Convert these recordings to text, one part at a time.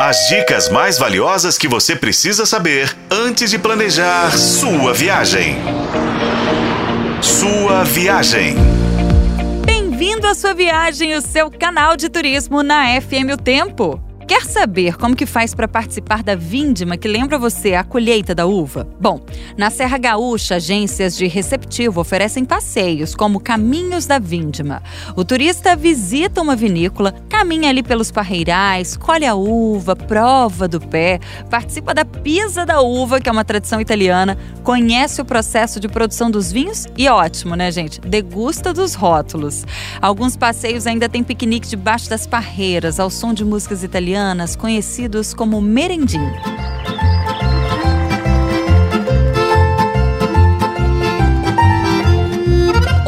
As dicas mais valiosas que você precisa saber antes de planejar sua viagem. Sua viagem. Bem-vindo à sua viagem, o seu canal de turismo na FM O Tempo. Quer saber como que faz para participar da vindima que lembra você a colheita da uva? Bom, na Serra Gaúcha, agências de receptivo oferecem passeios como Caminhos da Vindima. O turista visita uma vinícola, caminha ali pelos parreirais, colhe a uva, prova do pé, participa da pisa da uva, que é uma tradição italiana, conhece o processo de produção dos vinhos e ótimo, né, gente? Degusta dos rótulos. Alguns passeios ainda têm piquenique debaixo das parreiras, ao som de músicas italianas conhecidos como merendim.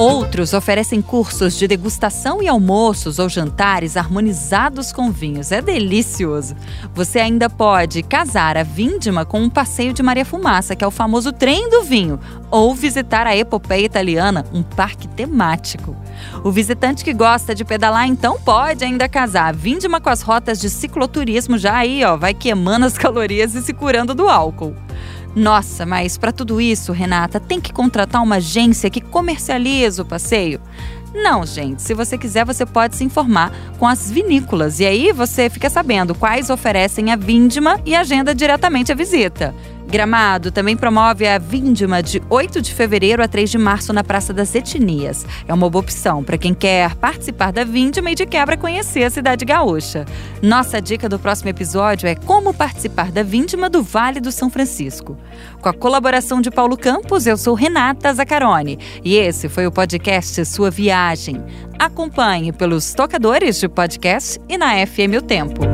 Outros oferecem cursos de degustação e almoços ou jantares harmonizados com vinhos. É delicioso! Você ainda pode casar a vindima com um passeio de Maria Fumaça, que é o famoso trem do vinho, ou visitar a epopeia italiana, um parque temático. O visitante que gosta de pedalar então pode ainda casar a vindima com as rotas de cicloturismo já aí, ó, vai queimando as calorias e se curando do álcool. Nossa, mas para tudo isso, Renata, tem que contratar uma agência que comercializa o passeio? Não, gente. Se você quiser, você pode se informar com as vinícolas e aí você fica sabendo quais oferecem a vindima e agenda diretamente a visita. Gramado também promove a Vindima de 8 de fevereiro a 3 de março na Praça das Etnias. É uma boa opção para quem quer participar da Vindima e de quebra conhecer a cidade gaúcha. Nossa dica do próximo episódio é como participar da Vindima do Vale do São Francisco. Com a colaboração de Paulo Campos, eu sou Renata Zacarone e esse foi o podcast Sua Viagem. Acompanhe pelos tocadores de podcast e na FM O Tempo.